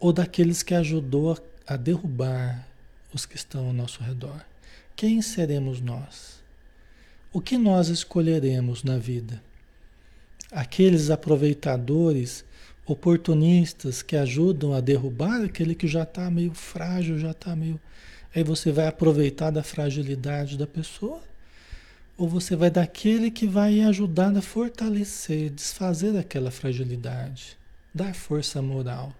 ou daqueles que ajudou a, a derrubar os que estão ao nosso redor? Quem seremos nós? O que nós escolheremos na vida? Aqueles aproveitadores, oportunistas que ajudam a derrubar aquele que já está meio frágil, já está meio. Aí você vai aproveitar da fragilidade da pessoa? Ou você vai daquele que vai ajudar a fortalecer, desfazer aquela fragilidade, dar força moral?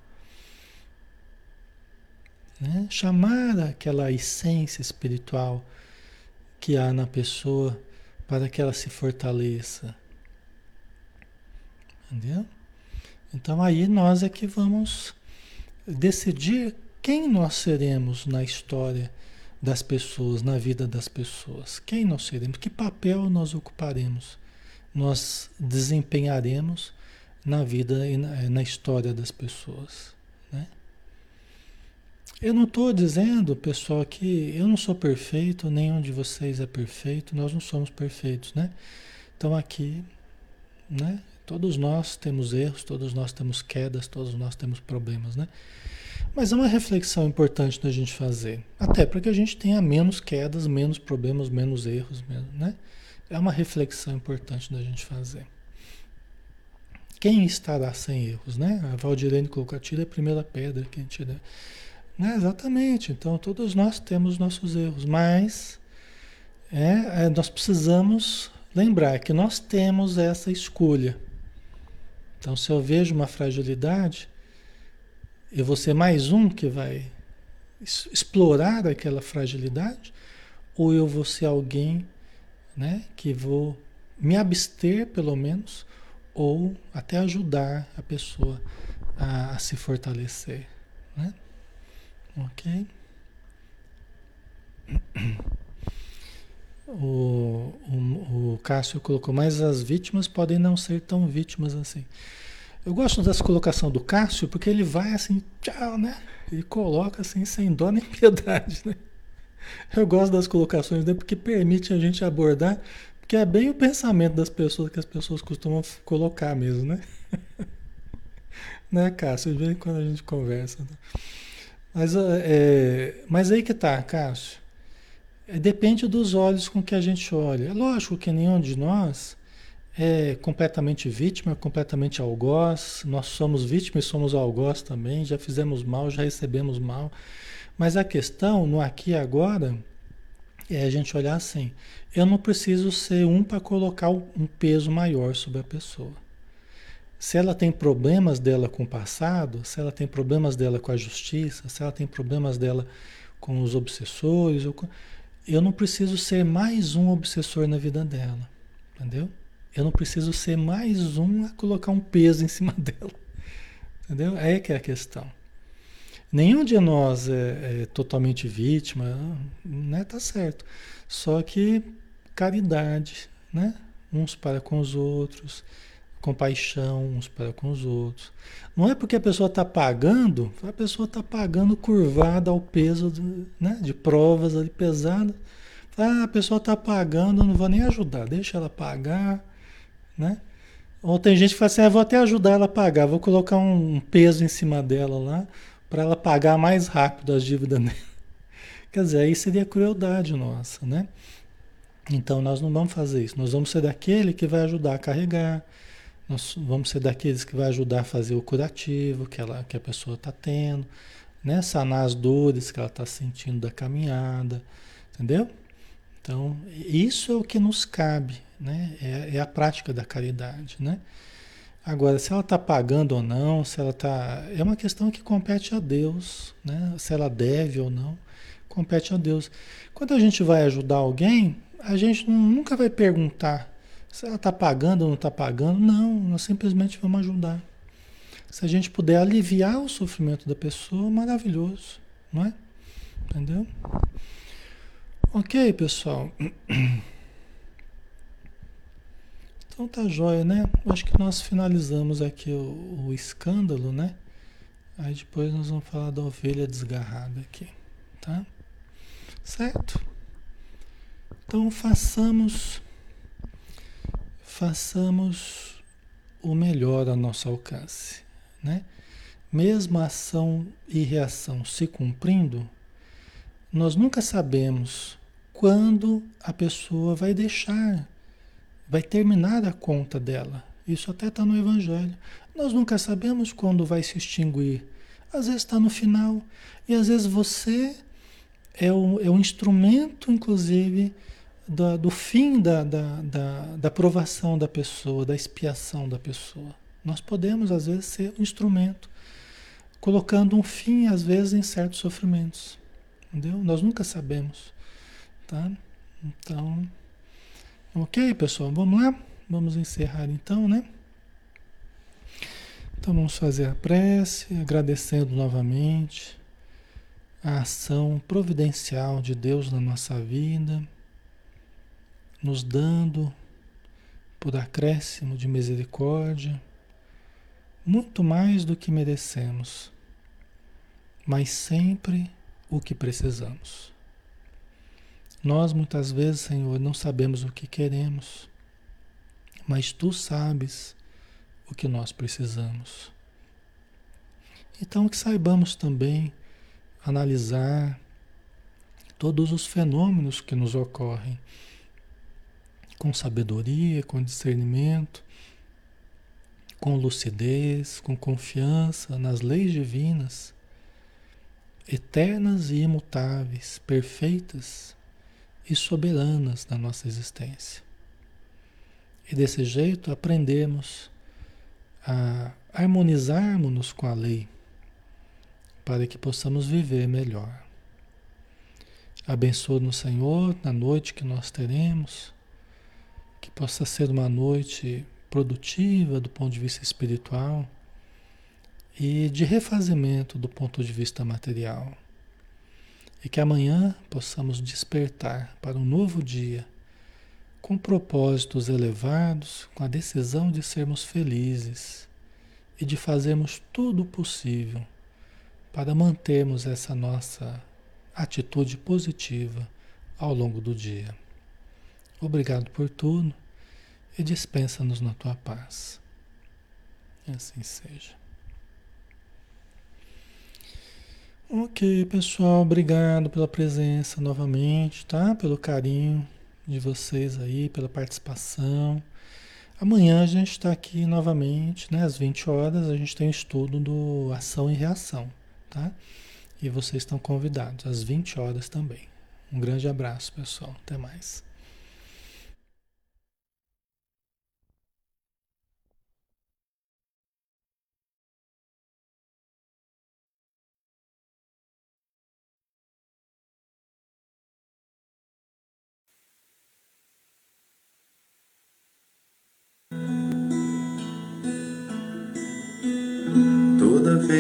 Né? Chamar aquela essência espiritual que há na pessoa para que ela se fortaleça. Entendeu? Então aí nós é que vamos decidir quem nós seremos na história das pessoas, na vida das pessoas. Quem nós seremos, que papel nós ocuparemos, nós desempenharemos na vida e na, na história das pessoas. Né? Eu não estou dizendo, pessoal, que eu não sou perfeito, nenhum de vocês é perfeito, nós não somos perfeitos, né? Então aqui, né? Todos nós temos erros, todos nós temos quedas, todos nós temos problemas, né? Mas é uma reflexão importante da gente fazer, até para que a gente tenha menos quedas, menos problemas, menos erros, né? É uma reflexão importante da gente fazer. Quem estará sem erros, né? A Valdirene colocou, atira a primeira pedra que a gente... Né? Exatamente, então todos nós temos nossos erros, mas é, é, nós precisamos lembrar que nós temos essa escolha. Então, se eu vejo uma fragilidade, eu vou ser mais um que vai explorar aquela fragilidade, ou eu vou ser alguém né, que vou me abster, pelo menos, ou até ajudar a pessoa a, a se fortalecer. Né? Ok? O, o, o Cássio colocou, mas as vítimas podem não ser tão vítimas assim. Eu gosto dessa colocação do Cássio porque ele vai assim, tchau, né? Ele coloca assim, sem dó nem piedade, né? Eu gosto das colocações dele porque permite a gente abordar, porque é bem o pensamento das pessoas que as pessoas costumam colocar mesmo, né? né, Cássio? De vez em quando a gente conversa. Né? Mas, é, mas aí que tá, Cássio. É, depende dos olhos com que a gente olha. É lógico que nenhum de nós é completamente vítima, completamente algoz. Nós somos vítimas e somos algoz também. Já fizemos mal, já recebemos mal. Mas a questão no aqui e agora é a gente olhar assim: eu não preciso ser um para colocar um peso maior sobre a pessoa. Se ela tem problemas dela com o passado, se ela tem problemas dela com a justiça, se ela tem problemas dela com os obsessores, eu, eu não preciso ser mais um obsessor na vida dela, entendeu? Eu não preciso ser mais um a colocar um peso em cima dela, entendeu? Aí é que é a questão. Nenhum de nós é, é totalmente vítima, né? Tá certo. Só que caridade, né? Uns para com os outros compaixão uns para com os outros. Não é porque a pessoa está pagando, a pessoa está pagando curvada ao peso de, né, de provas ali pesadas. Ah, a pessoa está pagando, não vou nem ajudar, deixa ela pagar, né? Ou tem gente que fala assim, ah, vou até ajudar ela a pagar, vou colocar um peso em cima dela lá para ela pagar mais rápido as dívidas dela. Quer dizer, aí seria crueldade nossa, né? Então nós não vamos fazer isso, nós vamos ser daquele que vai ajudar a carregar, nós vamos ser daqueles que vai ajudar a fazer o curativo que, ela, que a pessoa está tendo, né? Sanar as dores que ela está sentindo da caminhada, entendeu? Então, isso é o que nos cabe, né? É, é a prática da caridade, né? Agora, se ela está pagando ou não, se ela está. É uma questão que compete a Deus, né? Se ela deve ou não, compete a Deus. Quando a gente vai ajudar alguém, a gente nunca vai perguntar se ela está pagando ou não está pagando, não, nós simplesmente vamos ajudar. Se a gente puder aliviar o sofrimento da pessoa, maravilhoso, não é? Entendeu? Ok, pessoal. Então tá jóia, né? Acho que nós finalizamos aqui o, o escândalo, né? Aí depois nós vamos falar da ovelha desgarrada aqui, tá? Certo? Então façamos façamos o melhor a nosso alcance, né? Mesmo ação e reação se cumprindo, nós nunca sabemos quando a pessoa vai deixar, vai terminar a conta dela. Isso até está no Evangelho. Nós nunca sabemos quando vai se extinguir. Às vezes está no final, e às vezes você é o, é o instrumento, inclusive, da, do fim da, da, da, da provação da pessoa, da expiação da pessoa. Nós podemos, às vezes, ser um instrumento, colocando um fim, às vezes, em certos sofrimentos. Entendeu? Nós nunca sabemos. Tá? Então, ok, pessoal, vamos lá? Vamos encerrar então, né? Então vamos fazer a prece, agradecendo novamente a ação providencial de Deus na nossa vida nos dando por acréscimo de misericórdia muito mais do que merecemos, mas sempre o que precisamos. Nós muitas vezes, Senhor, não sabemos o que queremos, mas tu sabes o que nós precisamos. Então, que saibamos também analisar todos os fenômenos que nos ocorrem com sabedoria, com discernimento, com lucidez, com confiança nas leis divinas, eternas e imutáveis, perfeitas e soberanas na nossa existência. E desse jeito aprendemos a harmonizarmos-nos com a lei para que possamos viver melhor. Abençoa-nos, Senhor, na noite que nós teremos, possa ser uma noite produtiva do ponto de vista espiritual e de refazimento do ponto de vista material. E que amanhã possamos despertar para um novo dia com propósitos elevados, com a decisão de sermos felizes e de fazermos tudo o possível para mantermos essa nossa atitude positiva ao longo do dia. Obrigado por tudo e dispensa-nos na tua paz. Assim seja. Ok, pessoal, obrigado pela presença novamente, tá? Pelo carinho de vocês aí, pela participação. Amanhã a gente está aqui novamente, né? Às 20 horas a gente tem o estudo do ação e reação, tá? E vocês estão convidados às 20 horas também. Um grande abraço, pessoal. Até mais.